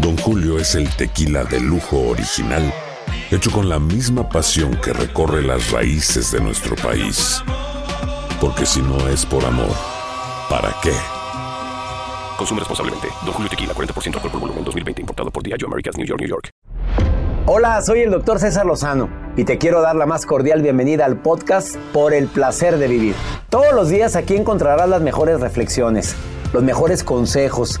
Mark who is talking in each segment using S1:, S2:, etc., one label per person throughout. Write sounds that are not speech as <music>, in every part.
S1: Don Julio es el tequila de lujo original, hecho con la misma pasión que recorre las raíces de nuestro país. Porque si no es por amor, ¿para qué?
S2: Consume responsablemente. Don Julio Tequila, 40% alcohol por volumen, 2020. Importado por Diageo Americas, New York, New York.
S3: Hola, soy el doctor César Lozano y te quiero dar la más cordial bienvenida al podcast Por el Placer de Vivir. Todos los días aquí encontrarás las mejores reflexiones, los mejores consejos,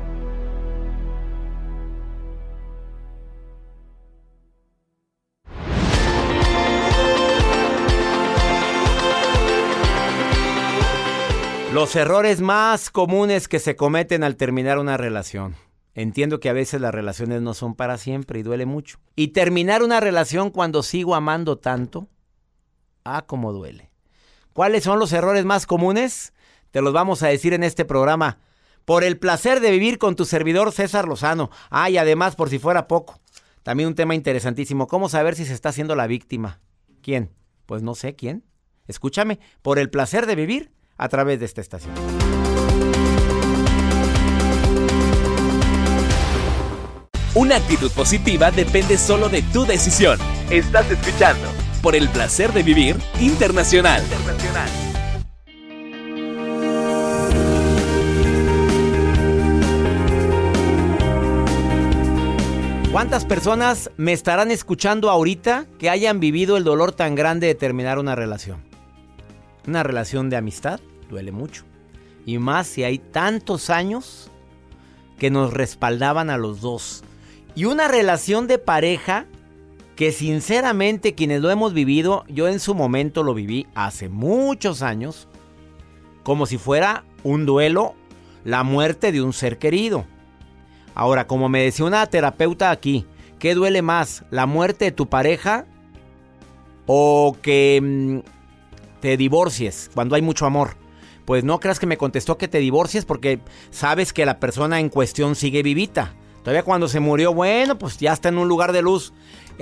S3: Los errores más comunes que se cometen al terminar una relación. Entiendo que a veces las relaciones no son para siempre y duele mucho. Y terminar una relación cuando sigo amando tanto, ah, cómo duele. ¿Cuáles son los errores más comunes? Te los vamos a decir en este programa. Por el placer de vivir con tu servidor César Lozano. Ah, y además, por si fuera poco, también un tema interesantísimo. ¿Cómo saber si se está haciendo la víctima? ¿Quién? Pues no sé quién. Escúchame, por el placer de vivir a través de esta estación.
S4: Una actitud positiva depende solo de tu decisión. Estás escuchando por el placer de vivir internacional.
S3: ¿Cuántas personas me estarán escuchando ahorita que hayan vivido el dolor tan grande de terminar una relación? Una relación de amistad duele mucho. Y más si hay tantos años que nos respaldaban a los dos. Y una relación de pareja que sinceramente quienes lo hemos vivido, yo en su momento lo viví hace muchos años, como si fuera un duelo, la muerte de un ser querido. Ahora, como me decía una terapeuta aquí, ¿qué duele más? ¿La muerte de tu pareja o que mm, te divorcies cuando hay mucho amor? Pues no creas que me contestó que te divorcies porque sabes que la persona en cuestión sigue vivita. Todavía cuando se murió, bueno, pues ya está en un lugar de luz.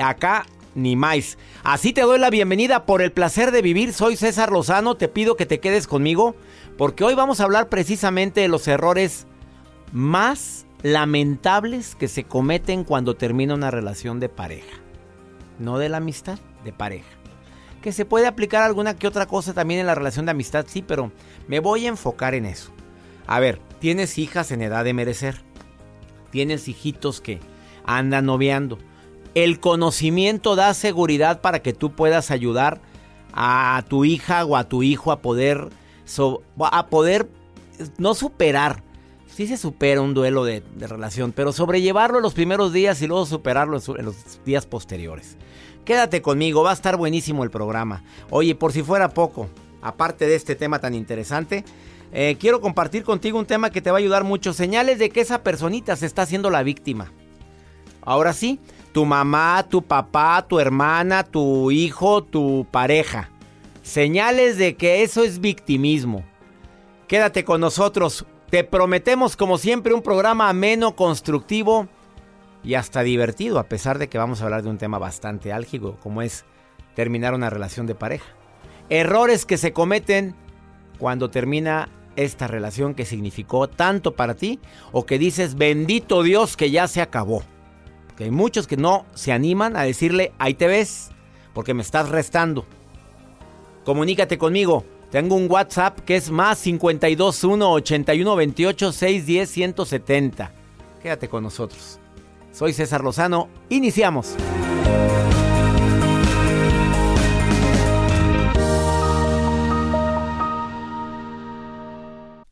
S3: Acá ni más. Así te doy la bienvenida por el placer de vivir. Soy César Lozano. Te pido que te quedes conmigo porque hoy vamos a hablar precisamente de los errores más lamentables que se cometen cuando termina una relación de pareja. No de la amistad, de pareja. Que se puede aplicar alguna que otra cosa también en la relación de amistad, sí, pero me voy a enfocar en eso. A ver, tienes hijas en edad de merecer. Tienes hijitos que andan noviando. El conocimiento da seguridad para que tú puedas ayudar a tu hija o a tu hijo a poder, a poder no superar. Sí se supera un duelo de, relación, pero sobrellevarlo en los primeros días y luego superarlo en los días posteriores. Quédate conmigo, va a estar buenísimo el programa. Oye, por si fuera poco, aparte de este tema tan interesante, eh, quiero compartir contigo un tema que te va a ayudar mucho. Señales de que esa personita se está haciendo la víctima. Ahora sí, tu mamá, tu papá, tu hermana, tu hijo, tu pareja. Señales de que eso es victimismo. Quédate con nosotros. Te prometemos como siempre un programa ameno, constructivo y hasta divertido, a pesar de que vamos a hablar de un tema bastante álgido como es terminar una relación de pareja. Errores que se cometen cuando termina esta relación que significó tanto para ti o que dices, bendito Dios que ya se acabó. Porque hay muchos que no se animan a decirle, ahí te ves, porque me estás restando. Comunícate conmigo. Tengo un WhatsApp que es más 521 81 28 610 170. Quédate con nosotros. Soy César Lozano. Iniciamos.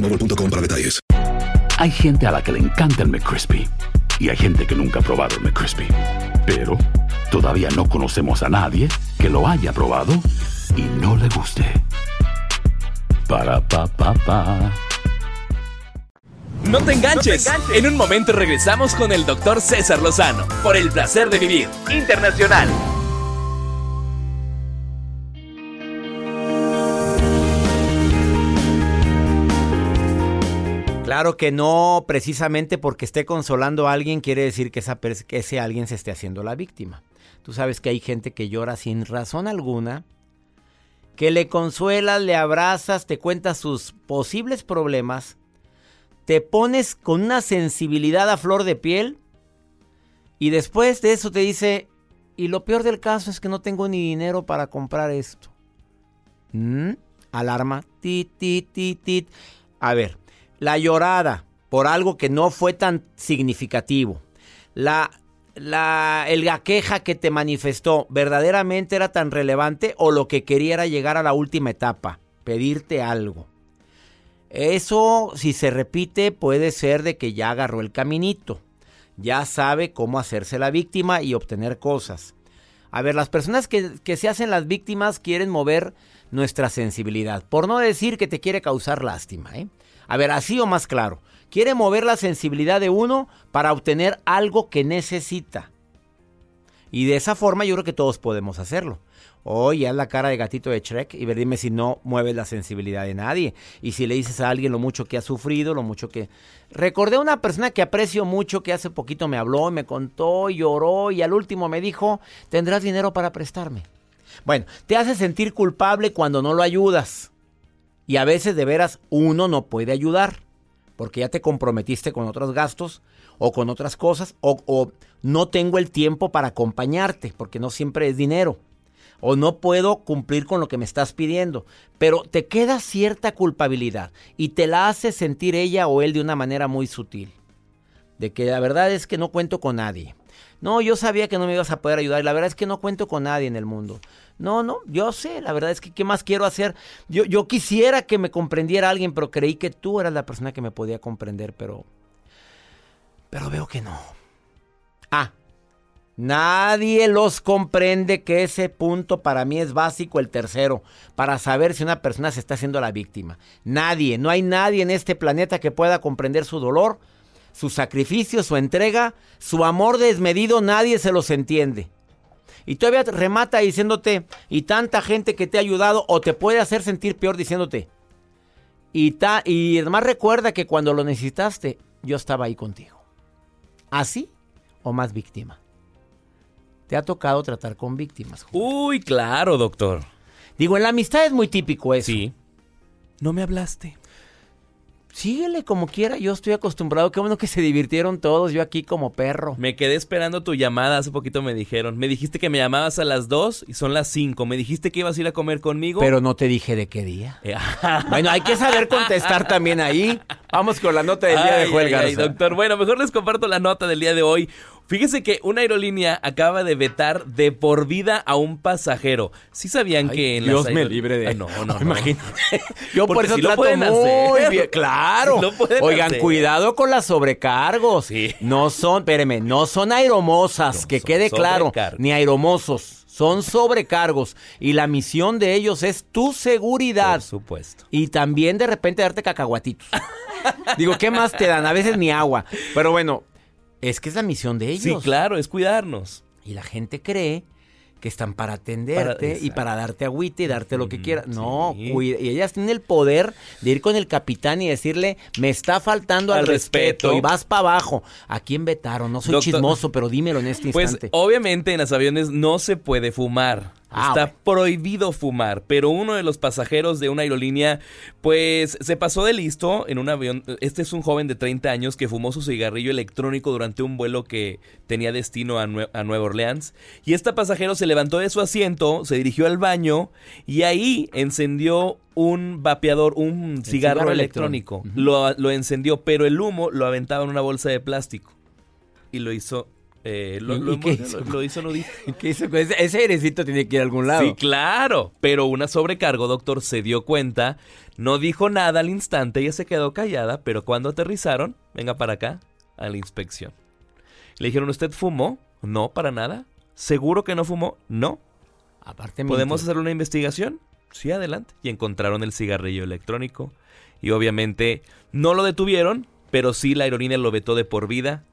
S5: para detalles.
S6: Hay gente a la que le encanta el McCrispy y hay gente que nunca ha probado el McCrispy. Pero todavía no conocemos a nadie que lo haya probado y no le guste. Para pa pa pa.
S4: No te enganches. En un momento regresamos con el doctor César Lozano por el placer de vivir internacional.
S3: Claro que no, precisamente porque esté consolando a alguien quiere decir que, ese alguien se esté haciendo la víctima. Tú sabes que hay gente que llora sin razón alguna, que le consuelas, le abrazas, te cuentas sus posibles problemas, te pones con una sensibilidad a flor de piel y después de eso te dice, y lo peor del caso es que no tengo ni dinero para comprar esto. ¿Mm? Alarma, tit, tit, tit, tit. A ver, la llorada por algo que no fue tan significativo, la, la, el, la queja que te manifestó, ¿verdaderamente era tan relevante o lo que quería era llegar a la última etapa, pedirte algo? Eso, si se repite, puede ser de que ya agarró el caminito, ya sabe cómo hacerse la víctima y obtener cosas. A ver, las personas que, que se hacen las víctimas quieren mover nuestra sensibilidad, por no decir que te quiere causar lástima, ¿eh? A ver, así o más claro. Quiere mover la sensibilidad de uno para obtener algo que necesita. Y de esa forma yo creo que todos podemos hacerlo. Oye, haz la cara de gatito de Shrek y ver, dime si no mueves la sensibilidad de nadie. Y si le dices a alguien lo mucho que ha sufrido, lo mucho que... Recordé a una persona que aprecio mucho que hace poquito me habló, me contó, lloró y al último me dijo, tendrás dinero para prestarme. Bueno, te hace sentir culpable cuando no lo ayudas. Y a veces de veras uno no puede ayudar porque ya te comprometiste con otros gastos o con otras cosas o, no tengo el tiempo para acompañarte porque no siempre es dinero o no puedo cumplir con lo que me estás pidiendo. Pero te queda cierta culpabilidad y te la hace sentir ella o él de una manera muy sutil. De que la verdad es que no cuento con nadie. No, yo sabía que no me ibas a poder ayudar la verdad es que no cuento con nadie en el mundo. No, no, yo sé, la verdad es que ¿qué más quiero hacer? Yo, yo quisiera que me comprendiera alguien, pero creí que tú eras la persona que me podía comprender, pero... Pero veo que no. Ah, nadie los comprende que ese punto para mí es básico, el tercero, para saber si una persona se está haciendo la víctima. Nadie, no hay nadie en este planeta que pueda comprender su dolor, su sacrificio, su entrega, su amor desmedido, nadie se los entiende. Y todavía remata diciéndote, y tanta gente que te ha ayudado, o te puede hacer sentir peor diciéndote. Y, ta, y además recuerda que cuando lo necesitaste, yo estaba ahí contigo. ¿Así o más víctima? ¿Te ha tocado tratar con víctimas?
S4: Uy, claro, doctor.
S3: Digo, en la amistad es muy típico eso.
S4: Sí. No me hablaste.
S3: Síguele como quiera. Yo estoy acostumbrado. Qué bueno que se divirtieron todos. Yo aquí como perro.
S4: Me quedé esperando tu llamada. Hace poquito me dijeron. Me dijiste que me llamabas a las 2 y son las 5. Me dijiste que ibas a ir a comer conmigo.
S3: Pero no te dije de qué día.
S4: Eh, <laughs>
S3: bueno, hay que saber contestar también ahí. Vamos con la nota del día de Joel
S4: ay, ay,
S3: Garza.
S4: doctor. Bueno, mejor les comparto la nota del día de hoy. Fíjese que una aerolínea acaba de vetar de por vida a un pasajero. ¿Sí sabían
S3: Ay,
S4: que en
S3: Dios
S4: las
S3: me libre de.
S4: Ah, no, no, <laughs> no.
S3: Imagínate. Yo <laughs> por eso
S4: sí lo
S3: trato
S4: pueden
S3: muy
S4: hacer.
S3: bien. <laughs> Claro.
S4: Sí lo pueden
S3: Oigan,
S4: hacer.
S3: cuidado con las sobrecargos.
S4: Sí.
S3: No son, espéreme, no son aeromosas,
S4: No,
S3: que
S4: son
S3: quede claro, ni aeromosos. Son sobrecargos. Y la misión de ellos es tu seguridad.
S4: Por supuesto.
S3: Y también de repente darte cacahuatitos. Digo, ¿qué más te dan? A veces ni agua. Pero bueno, es que es la misión de ellos.
S4: Sí, claro, es cuidarnos.
S3: Y la gente cree que están para atenderte
S4: Para-
S3: y para darte agüita y darte lo que quieras. No,
S4: sí.
S3: cuida- y ellas tienen el poder de ir con el capitán y decirle, me está faltando al,
S4: Al
S3: respeto,
S4: respeto.
S3: y vas para abajo. ¿A quién vetaron? No soy
S4: Doctor-
S3: chismoso, pero dímelo en este
S4: Pues
S3: instante.
S4: obviamente en los aviones no se puede fumar.
S3: Ah,
S4: Está
S3: bueno.
S4: prohibido fumar, pero uno de los pasajeros de una aerolínea pues se pasó de listo en un avión. Este es un joven de 30 años que fumó su cigarrillo electrónico durante un vuelo que tenía destino a, Nue- a Nueva Orleans. Y este pasajero se levantó de su asiento, se dirigió al baño y ahí encendió un vapeador, un cigarro,
S3: cigarro
S4: electrónico.
S3: electrónico.
S4: lo, lo encendió, pero el humo lo aventaba en una bolsa de plástico. Y lo hizo... eh, lo,
S3: ¿Y-
S4: lo-
S3: y qué
S4: lo-
S3: hizo?
S4: lo hizo nudista. <laughs>
S3: ¿Qué hizo ese, airecito tiene que ir a algún lado.
S4: Sí, claro. Pero una sobrecargo, doctor, se dio cuenta, no dijo nada al instante, ella se quedó callada, pero cuando aterrizaron, venga para acá, a la inspección. Le dijeron, ¿usted fumó? No, para nada. ¿Seguro que no fumó? No.
S3: Aparte,
S4: ¿Podemos hacer una investigación? Sí, adelante. Y encontraron el cigarrillo electrónico. Y obviamente no lo detuvieron, pero sí la aerolínea lo vetó de por vida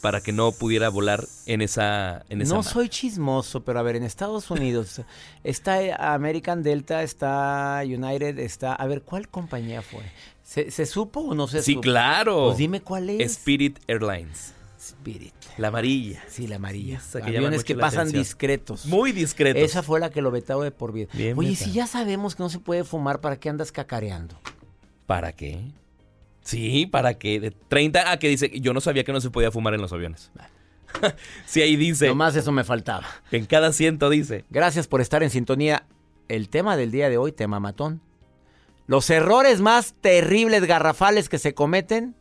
S4: para que no pudiera volar en esa en esa
S3: No
S4: mar.
S3: soy chismoso, pero a ver, en Estados Unidos <laughs> está American Delta, está United, está... A ver, ¿cuál compañía fue? ¿Se, se supo o no se
S4: Sí,
S3: supo?
S4: claro.
S3: Pues dime cuál es.
S4: Spirit Airlines.
S3: Spirit.
S4: La amarilla.
S3: Sí, la amarilla. Aviones que pasan
S4: atención.
S3: discretos.
S4: Muy discretos.
S3: Esa fue la que lo vetaba de por vida.
S4: Bien
S3: Oye, si ya sabemos que no se puede fumar, ¿para qué andas cacareando?
S4: ¿Para qué? Sí, ¿para qué? De 30 ah, que dice, yo no sabía que no se podía fumar en los aviones. <laughs> sí, ahí dice.
S3: Nomás eso me faltaba.
S4: En cada asiento dice.
S3: Gracias por estar en sintonía. El tema del día de hoy, tema matón. Los errores más terribles, garrafales que se cometen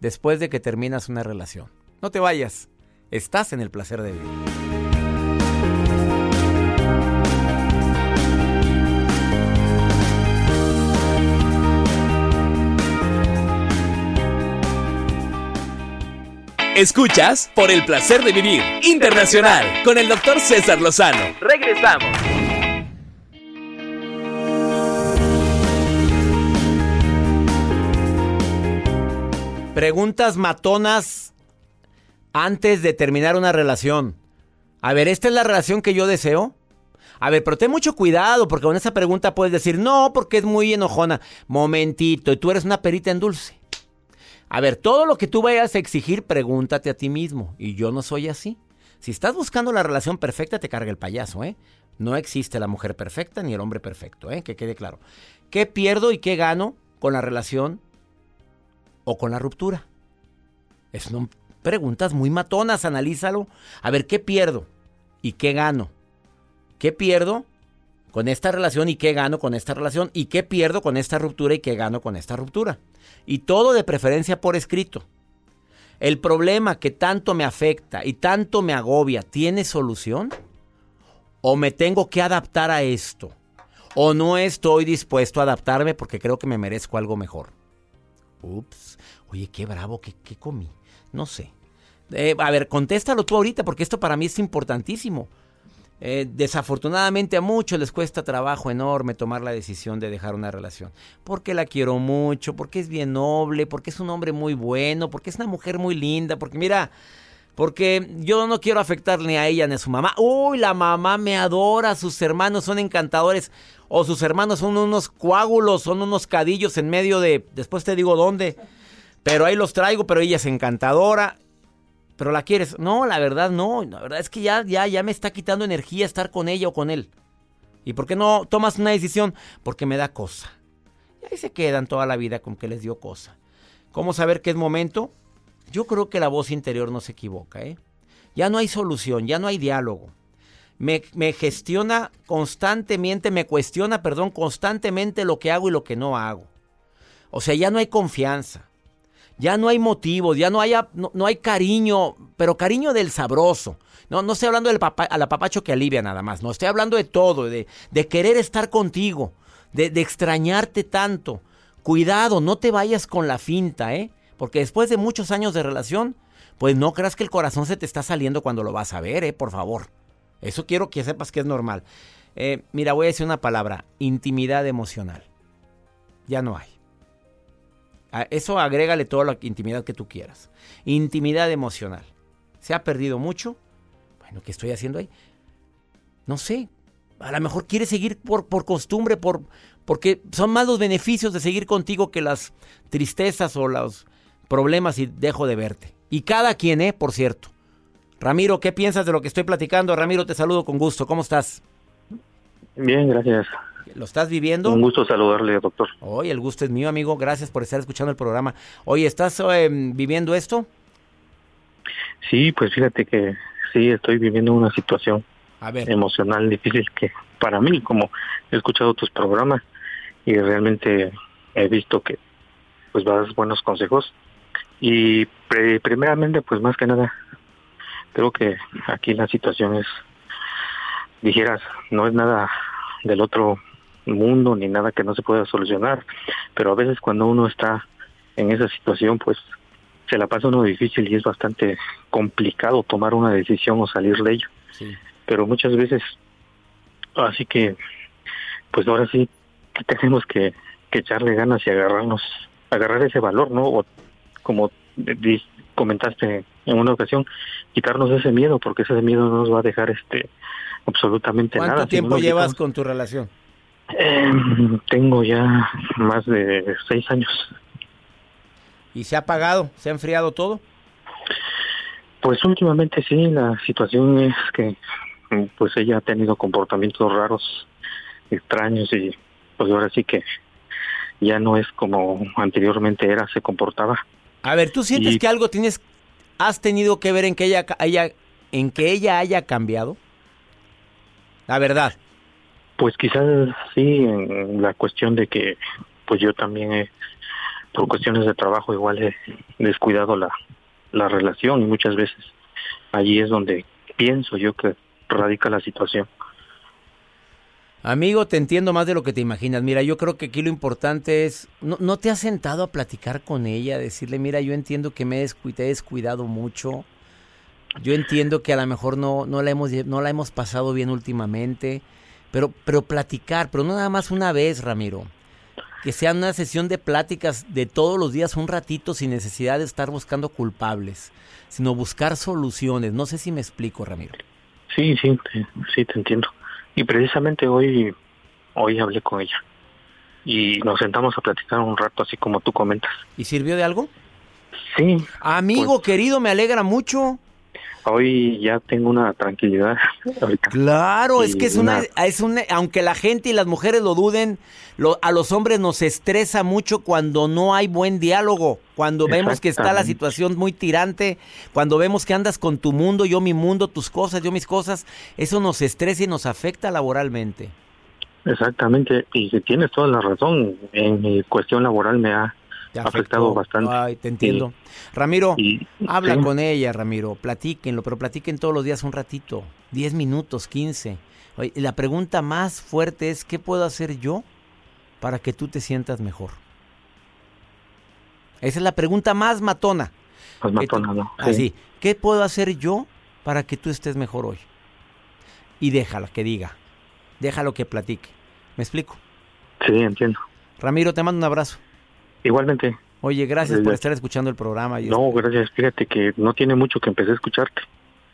S3: después de que terminas una relación. No te vayas. Estás en el placer de vivir.
S4: Escuchas por el placer de vivir internacional con el doctor César Lozano. Regresamos.
S3: Preguntas matonas antes de terminar una relación. A ver, ¿esta es la relación que yo deseo? A ver, pero ten mucho cuidado porque con esa pregunta puedes decir, no, porque es muy enojona. Momentito, y tú eres una perita en dulce. A ver, todo lo que tú vayas a exigir, pregúntate a ti mismo. Y yo no soy así. Si estás buscando la relación perfecta, te carga el payaso, ¿eh? No existe la mujer perfecta ni el hombre perfecto, ¿eh? Que quede claro. ¿Qué pierdo y qué gano con la relación o con la ruptura? Es son preguntas muy matonas, analízalo. A ver, ¿qué pierdo y qué gano? ¿Qué pierdo con esta relación y qué gano con esta relación? ¿Y qué pierdo con esta ruptura y qué gano con esta ruptura? Y todo de preferencia por escrito. ¿El problema que tanto me afecta y tanto me agobia tiene solución? ¿O me tengo que adaptar a esto? ¿O no estoy dispuesto a adaptarme porque creo que me merezco algo mejor? Ups. Oye, qué bravo, qué, qué comí. No sé. Eh, a ver, contéstalo tú ahorita porque esto para mí es importantísimo. Eh, desafortunadamente a muchos les cuesta trabajo enorme tomar la decisión de dejar una relación. Porque la quiero mucho, porque es bien noble, porque es un hombre muy bueno, porque es una mujer muy linda, porque mira, porque yo no quiero afectar ni a ella ni a su mamá. Uy, la mamá me adora, sus hermanos son encantadores. O sus hermanos son unos coágulos, son unos cadillos en medio de... Después te digo dónde. Pero ahí los traigo, pero ella es encantadora. Pero la quieres. No, la verdad no. La verdad es que ya, ya, ya me está quitando energía estar con ella o con él. ¿Y por qué no tomas una decisión? Porque me da cosa. Ahí se quedan toda la vida con que les dio cosa. ¿Cómo saber qué es momento? Yo creo que la voz interior no se equivoca, ¿eh? Ya no hay solución, ya no hay diálogo. Me, me, gestiona constantemente, me cuestiona, perdón, constantemente lo que hago y lo que no hago. O sea, ya no hay confianza, ya no hay motivos, ya no hay, no, hay cariño, pero cariño del sabroso. No, no estoy hablando del papá, al apapacho que alivia nada más, no, estoy hablando de todo, de, de querer estar contigo, de, de extrañarte tanto. Cuidado, no te vayas con la finta, ¿eh? Porque después de muchos años de relación, pues no creas que el corazón se te está saliendo cuando lo vas a ver, ¿eh? Por favor. Eso quiero que sepas que es normal. Eh, mira, voy a decir una palabra, intimidad emocional. Ya no hay. Eso agrégale toda la intimidad que tú quieras. Intimidad emocional. ¿Se ha perdido mucho? Bueno, ¿qué estoy haciendo ahí? No sé. A lo mejor quieres seguir por, por costumbre, por, porque son más los beneficios de seguir contigo que las tristezas o los problemas y dejo de verte. Y cada quien, ¿eh? Por cierto. Ramiro, ¿qué piensas de lo que estoy platicando? Ramiro, te saludo con gusto. ¿Cómo estás?
S7: Bien, gracias.
S3: ¿Lo estás viviendo?
S7: Un gusto saludarle, doctor.
S3: Oye, el gusto es mío, amigo. Gracias por estar escuchando el programa. Oye, ¿estás em, viviendo esto?
S7: Sí, pues fíjate que sí, estoy viviendo una situación emocional difícil que para mí, como he escuchado tus programas y realmente he visto que pues das buenos consejos y primeramente pues más que nada creo que aquí la situación es, dijeras, no es nada del otro mundo ni nada que no se pueda solucionar, pero a veces cuando uno está en esa situación, pues se la pasa uno difícil y es bastante complicado tomar una decisión o salir de ello. Pero muchas veces, así que, pues ahora sí que tenemos que, que echarle ganas y agarrarnos, agarrar ese valor, ¿no? O como comentaste en una ocasión, quitarnos ese miedo, porque ese miedo no nos va a dejar este absolutamente nada.
S3: ¿Cuánto tiempo llevas con tu relación?
S7: Em, tengo ya más de seis años.
S3: ¿Y se ha apagado? ¿Se ha enfriado todo?
S7: Pues últimamente sí, la situación es que pues ella ha tenido comportamientos raros, extraños y pues ahora sí que ya no es como anteriormente era, se comportaba.
S3: A ver, ¿tú sientes que algo tienes, has tenido que ver en que ella, haya, en que ella haya cambiado? La verdad.
S7: Pues quizás sí, en la cuestión de que, pues yo también he, por cuestiones de trabajo igual he descuidado la, la relación y muchas veces allí es donde pienso yo que radica la situación.
S3: Amigo, te entiendo más de lo que te imaginas. Mira, yo creo que aquí lo importante es, ¿no, te has sentado a platicar con ella? Decirle, mira, yo entiendo que me he descuidado mucho. Yo entiendo que a lo mejor no, no, la hemos, no la hemos pasado bien últimamente. Pero, pero platicar, pero no nada más una vez, Ramiro. Que sea una sesión de pláticas de todos los días, un ratito, sin necesidad de estar buscando culpables, sino buscar soluciones. No sé si me explico, Ramiro.
S7: Sí, sí, sí, te entiendo. Y precisamente hoy, hoy hablé con ella y nos sentamos a platicar un rato así como tú comentas.
S3: ¿Y sirvió de algo?
S7: Sí.
S3: Amigo pues querido, me alegra mucho.
S7: Hoy ya tengo una tranquilidad. <laughs>
S3: Claro, es que es una, es una, aunque la gente y las mujeres lo duden, lo, a los hombres nos estresa mucho cuando no hay buen diálogo, cuando vemos que está la situación muy tirante, cuando vemos que andas con tu mundo, yo mi mundo, tus cosas, yo mis cosas, eso nos estresa y nos afecta laboralmente.
S7: Exactamente, y tienes toda la razón, en mi cuestión laboral me ha afectado bastante.
S3: Ay, te entiendo. Ramiro, habla con ella, Ramiro, platíquenlo, pero platiquen todos los días un ratito, 10 minutos, 15. la pregunta más fuerte es, ¿qué puedo hacer yo para que tú te sientas mejor? Esa es la pregunta más matona.
S7: Más matona, ¿no?
S3: Así, ¿qué puedo hacer yo para que tú estés mejor hoy? Y déjala que diga, déjalo que platique. ¿Me explico?
S7: Sí, entiendo.
S3: Ramiro, te mando un abrazo.
S7: Igualmente.
S3: Oye, gracias por estar escuchando el programa.
S7: no, gracias. Fíjate que no tiene mucho que empecé a escucharte.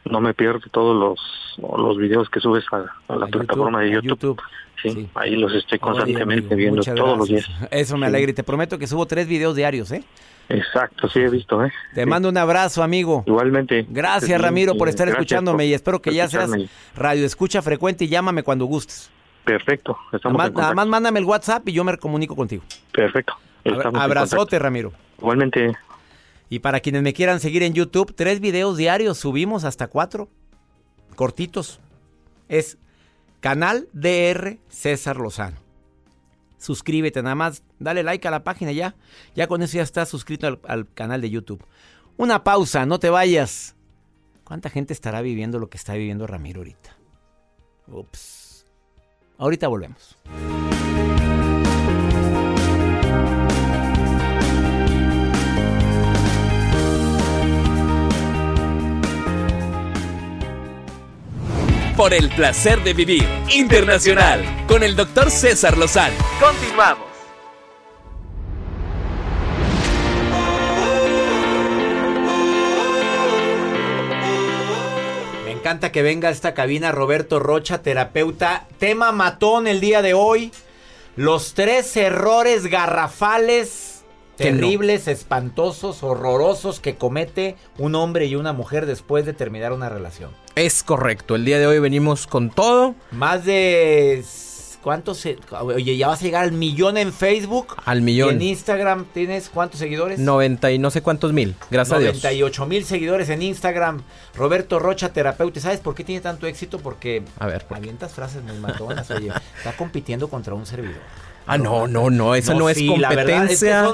S7: No me pierdo todos los, los videos que subes a, la plataforma de YouTube. Sí, ahí los estoy constantemente viendo todos los días.
S3: Eso me alegra y te prometo que subo tres videos diarios, ¿eh?
S7: Exacto, sí he visto, ¿eh?
S3: Te mando un abrazo, amigo.
S7: Igualmente.
S3: Gracias, Ramiro, por estar escuchándome y espero que ya seas radio escucha frecuente y llámame cuando gustes.
S7: Perfecto.
S3: nada, más, mándame el WhatsApp y yo me comunico contigo.
S7: Perfecto.
S3: Abrazote, Ramiro.
S7: Igualmente.
S3: Y para quienes me quieran seguir en YouTube, tres videos diarios, subimos hasta cuatro, cortitos. Es canal DR César Lozano. Suscríbete nada más, dale like a la página ya. Ya con eso ya estás suscrito al, al canal de YouTube. Una pausa, no te vayas. ¿Cuánta gente estará viviendo lo que está viviendo Ramiro ahorita? Ups. Ahorita volvemos.
S8: Por el placer de vivir internacional con el doctor César Lozano. Continuamos.
S3: encanta que venga a esta cabina Roberto Rocha, terapeuta. Tema matón el día de hoy. Los tres errores garrafales, terribles, espantosos, horrorosos que comete un hombre y una mujer después de terminar una relación.
S9: Es correcto, el día de hoy venimos con todo.
S3: Más de ¿Cuántos? oye, ya vas a llegar al millón en Facebook.
S9: Al millón.
S3: en Instagram tienes cuántos seguidores?
S9: 90 y no sé cuántos mil. Gracias a Dios.
S3: 98 mil seguidores en Instagram. Roberto Rocha, terapeuta. ¿Sabes por qué tiene tanto éxito? Porque
S9: a ver,
S3: avientas frases muy matonas. Oye, <laughs> está compitiendo contra un servidor.
S9: Ah, no, no, no, eso no, es competencia.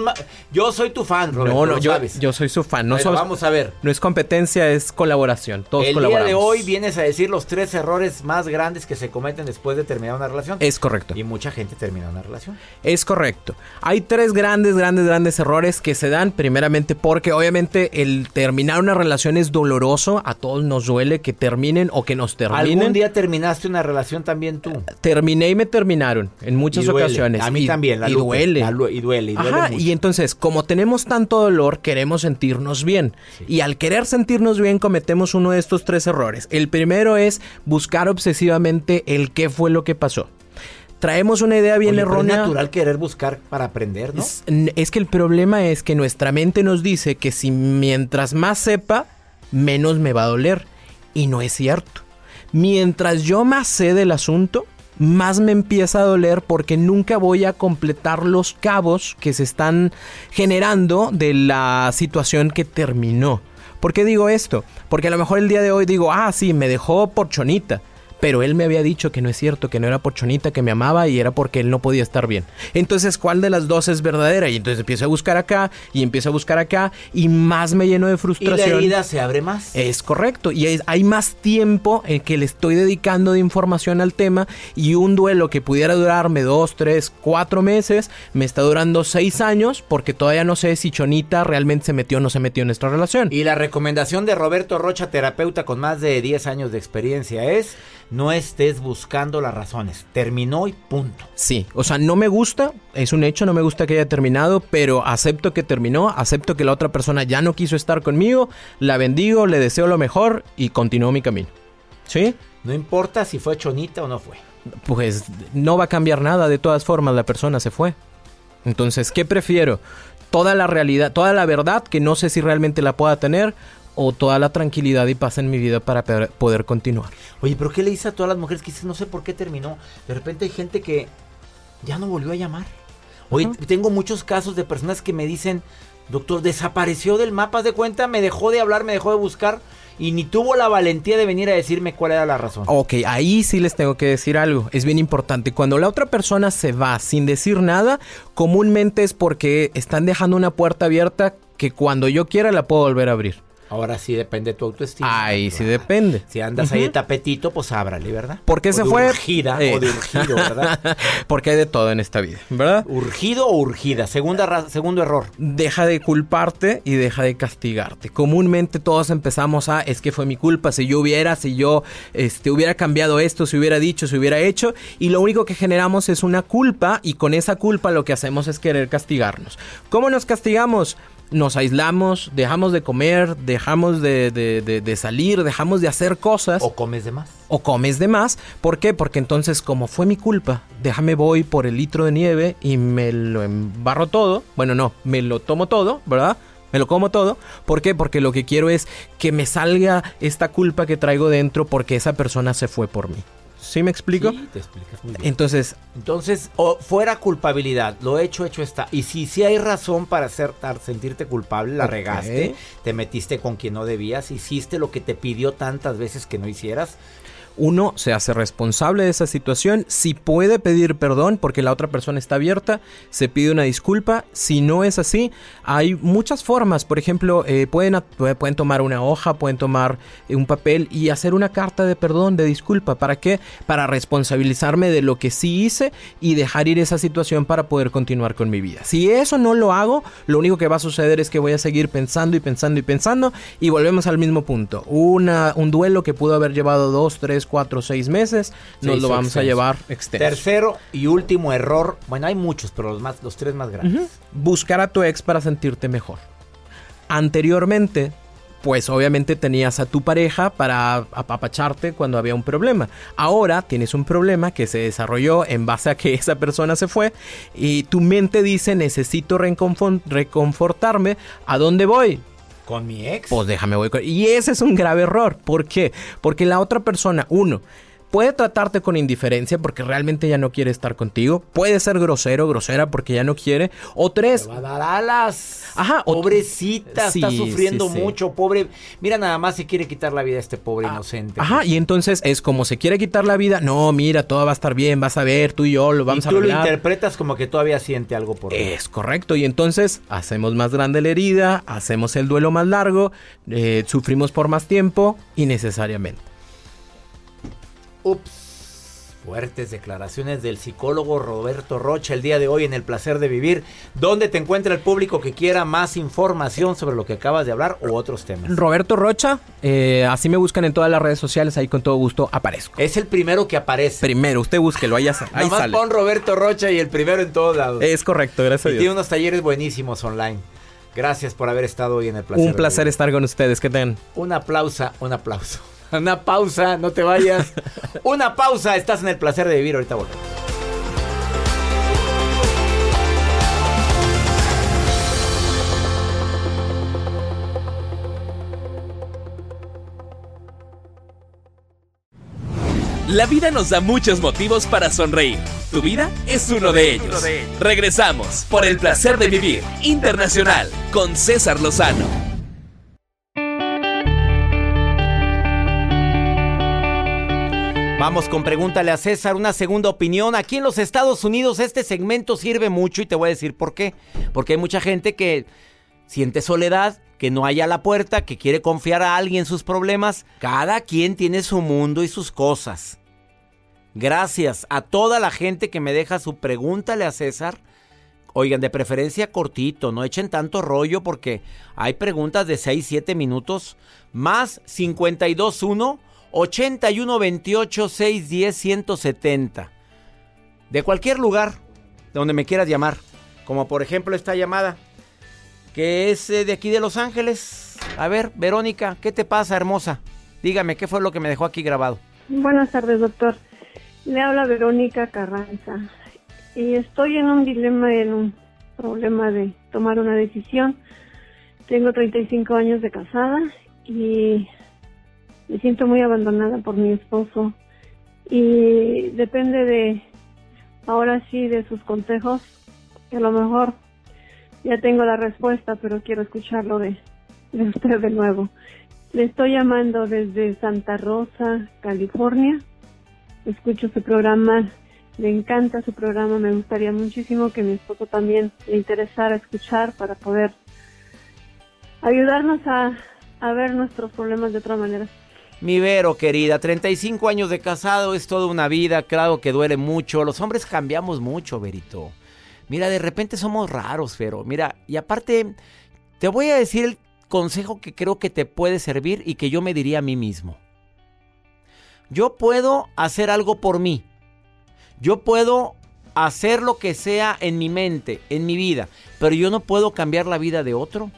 S3: yo soy tu fan, Roberto,
S9: No, no, yo, yo, soy su fan. No
S3: vamos a ver.
S9: No es competencia, es colaboración. Todos
S3: El
S9: día
S3: de hoy vienes a decir los tres errores más grandes que se cometen después de terminar una relación.
S9: Es correcto.
S3: Y mucha gente termina una relación.
S9: Es correcto. Hay tres grandes, grandes, grandes errores que se dan primeramente porque obviamente el terminar una relación es doloroso. A todos nos duele que terminen o que nos terminen.
S3: ¿Algún día terminaste una relación también tú?
S9: Terminé y me terminaron en muchas ocasiones.
S3: A mí también,
S9: la y, duele.
S3: y duele. Y duele.
S9: y entonces, como tenemos tanto dolor, queremos sentirnos bien. Y al querer sentirnos bien, cometemos uno de estos tres errores. El primero es buscar obsesivamente el qué fue lo que pasó traemos una idea bien errónea.
S3: es natural querer buscar para aprender, ¿no?
S9: Es, es, que el problema es que nuestra mente nos dice que si mientras más sepa, menos me va a doler. Y no es cierto. Mientras yo más sé del asunto, más me empieza a doler porque nunca voy a completar los cabos que se están generando de la situación que terminó. ¿Por qué digo esto? Porque a lo mejor el día de hoy digo, ah, sí, me dejó por chonita pero él me había dicho que no es cierto, que no era por Chonita, que me amaba y era porque él no podía estar bien. Entonces, ¿cuál de las dos es verdadera? Y entonces empiezo a buscar acá y empiezo a buscar acá y más me lleno de frustración. Y
S3: la herida se abre más.
S9: Es correcto. Y hay más tiempo en que le estoy dedicando de información al tema y un duelo que pudiera durarme dos, tres, cuatro meses, me está durando seis años porque todavía no sé si Chonita realmente se metió o no se metió en nuestra relación.
S3: Y la recomendación de Roberto Rocha, terapeuta con más de 10 años de experiencia, es no estés buscando las razones. Terminó y punto.
S9: Sí, o sea, no me gusta, es un hecho, no me gusta que haya terminado, pero acepto que terminó, acepto que la otra persona ya no quiso estar conmigo, la bendigo, le deseo lo mejor y continúo mi camino. ¿Sí?
S3: No importa si fue chonita o no fue.
S9: Pues no va a cambiar nada, de todas formas la persona se fue. Entonces, ¿qué prefiero? Toda la realidad, toda la verdad que no sé si realmente la pueda tener o toda la tranquilidad y paz en mi vida para poder continuar.
S3: Oye, pero ¿qué le dice a todas las mujeres que dicen, no sé por qué terminó? De repente hay gente que ya no volvió a llamar. Oye, tengo muchos casos de personas que me dicen, doctor, desapareció del mapa de cuenta, me dejó de hablar, me dejó de buscar y ni tuvo la valentía de venir a decirme cuál era la razón.
S9: Ok, ahí sí les tengo que decir algo, es bien importante. Cuando la otra persona se va sin decir nada, comúnmente es porque están dejando una puerta abierta que cuando yo quiera la puedo volver a abrir.
S3: Ahora sí depende de tu autoestima.
S9: Ahí sí depende.
S3: Si andas ahí de tapetito, pues ábrale, ¿verdad?
S9: ¿Por qué se fue?
S3: Urgida o de urgido, ¿verdad? <laughs>
S9: Porque hay de todo en esta vida, ¿verdad?
S3: Urgido o urgida. Segunda segundo error.
S9: Deja de culparte y deja de castigarte. Comúnmente todos empezamos a, es que fue mi culpa, si yo hubiera, si yo este, hubiera cambiado esto, si hubiera dicho, si hubiera hecho. Y lo único que generamos es una culpa y con esa culpa lo que hacemos es querer castigarnos. ¿Cómo nos castigamos? Nos aislamos, dejamos de comer, dejamos de, salir, dejamos de hacer cosas.
S3: O comes de más.
S9: O comes de más. ¿Por qué? Porque entonces, como fue mi culpa, déjame voy por el litro de nieve y me lo embarro todo. Bueno, no, me lo tomo todo, ¿verdad? Me lo como todo. ¿Por qué? Porque lo que quiero es que me salga esta culpa que traigo dentro porque esa persona se fue por mí. ¿Sí me explico?
S3: Sí, te explicas muy bien.
S9: Entonces,
S3: entonces fuera culpabilidad, lo hecho hecho está. Y si sí hay razón para hacer, sentirte culpable, la regaste, te metiste con quien no debías, hiciste lo que te pidió tantas veces que no hicieras,
S9: uno se hace responsable de esa situación, si puede pedir perdón porque la otra persona está abierta, se pide una disculpa, si no es así, hay muchas formas, por ejemplo, eh, pueden, pueden tomar una hoja, pueden tomar eh, un papel y hacer una carta de perdón, de disculpa, ¿para qué? Para responsabilizarme de lo que sí hice y dejar ir esa situación para poder continuar con mi vida. Si eso no lo hago, lo único que va a suceder es que voy a seguir pensando y pensando y pensando y volvemos al mismo punto. Una, un duelo que pudo haber llevado dos, tres, cuatro o seis meses, nos lo vamos a llevar extenso.
S3: Tercero y último error, bueno, hay muchos, pero los, más, los tres más grandes.
S9: Buscar a tu ex para sentirte mejor. Anteriormente, pues obviamente tenías a tu pareja para apapacharte cuando había un problema. Ahora tienes un problema que se desarrolló en base a que <laughs> esa persona se fue y tu mente dice necesito reconfortarme. ¿A dónde voy?
S3: Con mi ex.
S9: Pues déjame voy con... Y ese es un grave error. ¿Por qué? Porque la otra persona, uno, puede tratarte con indiferencia porque realmente ya no quiere estar contigo. Puede ser grosero, grosera porque ya no quiere. O tres.
S3: va a dar alas. Ajá. Pobrecita, está sufriendo mucho. Pobre. Mira, nada más se quiere quitar la vida a este pobre ah, inocente.
S9: Ajá. Y entonces es como se quiere quitar la vida. No, mira, todo va a estar bien. Vas a ver, tú y yo lo vamos
S3: y
S9: a
S3: Tú lo interpretas como que todavía siente algo por
S9: él. Es correcto. Y entonces hacemos más grande la herida, hacemos el duelo más largo, eh, sufrimos por más tiempo innecesariamente.
S3: Ups. Fuertes declaraciones del psicólogo Roberto Rocha el día de hoy en El Placer de Vivir. ¿Dónde te encuentra el público que quiera más información sobre lo que acabas de hablar o otros temas?
S9: Roberto Rocha, eh, así me buscan en todas las redes sociales, ahí con todo gusto aparezco.
S3: Es el primero que aparece.
S9: Primero, usted búsquelo, ahí, ahí
S3: Nomás
S9: sale.
S3: pon Roberto Rocha y el primero en todos lados.
S9: Es correcto, gracias a Dios.
S3: Tiene unos talleres buenísimos online. Gracias por haber estado hoy en El Placer.
S9: Un placer estar con ustedes, que tengan.
S3: Un aplauso, un aplauso. <laughs> Una pausa, no te vayas. <laughs> Una pausa, estás en el placer de vivir. Ahorita volvemos.
S8: La vida nos da muchos motivos para sonreír. Tu vida es uno de ellos. Regresamos por el placer de vivir internacional con César Lozano.
S3: Vamos con pregúntale a César, una segunda opinión. Aquí en los Estados Unidos este segmento sirve mucho y te voy a decir por qué. Porque hay mucha gente que siente soledad, que no haya la puerta, que quiere confiar a alguien sus problemas. Cada quien tiene su mundo y sus cosas. Gracias a toda la gente que me deja su pregúntale a César. Oigan, de preferencia cortito, no echen tanto rollo porque hay preguntas de 6, 7 minutos. Más 521 81 28 610 170. De cualquier lugar donde me quieras llamar. Como por ejemplo esta llamada. Que es eh, de aquí de Los Ángeles. A ver, Verónica, ¿qué te pasa, hermosa? Dígame, ¿qué fue lo que me dejó aquí grabado?
S10: Buenas tardes, doctor. Le habla Verónica Carranza. Y estoy en un dilema, en un problema de tomar una decisión. Tengo 35 años de casada y me siento muy abandonada por mi esposo y depende de, ahora sí, de sus consejos, que a lo mejor ya tengo la respuesta, pero quiero escucharlo de, usted de nuevo. Le estoy llamando desde Santa Rosa, California. Escucho su programa, le encanta su programa, me gustaría muchísimo que mi esposo también le interesara escuchar para poder ayudarnos a ver nuestros problemas de otra manera.
S3: Mi Vero, querida, 35 años de casado es toda una vida, claro que duele mucho. Los hombres cambiamos mucho, Verito. Mira, de repente somos raros, Vero. Mira, y aparte, te voy a decir el consejo que creo que te puede servir y que yo me diría a mí mismo. Yo puedo hacer algo por mí. Yo puedo hacer lo que sea en mi mente, en mi vida, pero yo no puedo cambiar la vida de otro.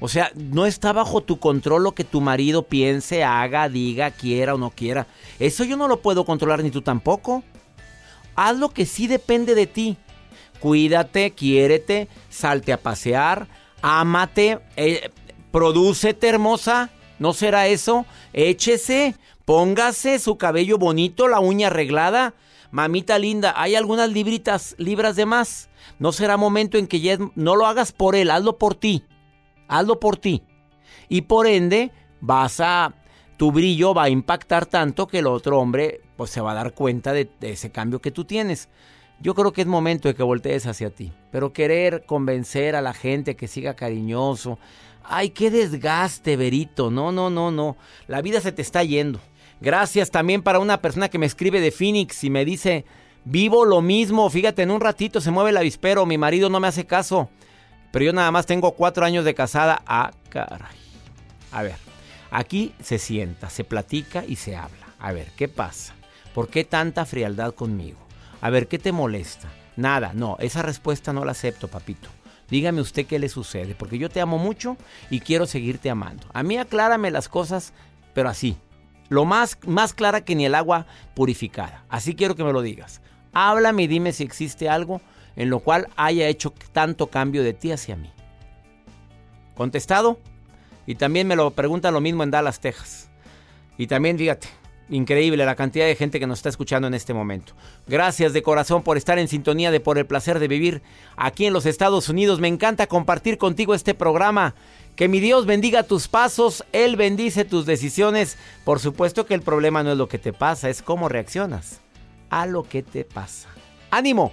S3: O sea, no está bajo tu control lo que tu marido piense, haga, diga, quiera o no quiera. Eso yo no lo puedo controlar ni tú tampoco. Haz lo que sí depende de ti. Cuídate, quiérete, salte a pasear, ámate, eh, prodúcete hermosa. ¿No será eso? Échese, Póngase su cabello bonito, la uña arreglada. Mamita linda, hay algunas libritas, libras de más. No será momento en que ya no lo hagas por él, hazlo por ti. Hazlo por ti. Y por ende, vas a tu brillo va a impactar tanto que el otro hombre pues se va a dar cuenta de, de, ese cambio que tú tienes. Yo creo que es momento de que voltees hacia ti, pero querer convencer a la gente que siga cariñoso. Ay, qué desgaste, Verito. No, no, no, no. La vida se te está yendo. Gracias también para una persona que me escribe de Phoenix y me dice, vivo lo mismo, fíjate, en un ratito se mueve el avispero, mi marido no me hace caso, pero yo nada más tengo cuatro años de casada. Ah, caray. A ver, aquí se sienta, se platica y se habla. A ver, ¿qué pasa? ¿Por qué tanta frialdad conmigo? A ver, ¿qué te molesta? Nada, no, esa respuesta no la acepto, papito. Dígame usted qué le sucede, porque yo te amo mucho y quiero seguirte amando. A mí aclárame las cosas, pero así, lo más, más clara que ni el agua purificada. Así quiero que me lo digas. Háblame y dime si existe algo en lo cual haya hecho tanto cambio de ti hacia mí. ¿Contestado? Y también me lo pregunta lo mismo en Dallas, Texas. Y también, fíjate, increíble la cantidad de gente que nos está escuchando en este momento. Gracias de corazón por estar en sintonía de Por el Placer de Vivir aquí en los Estados Unidos. Me encanta compartir contigo este programa. Que mi Dios bendiga tus pasos, Él bendice tus decisiones. Por supuesto que el problema no es lo que te pasa, es cómo reaccionas a lo que te pasa. Ánimo,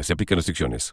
S2: Se aplican restricciones.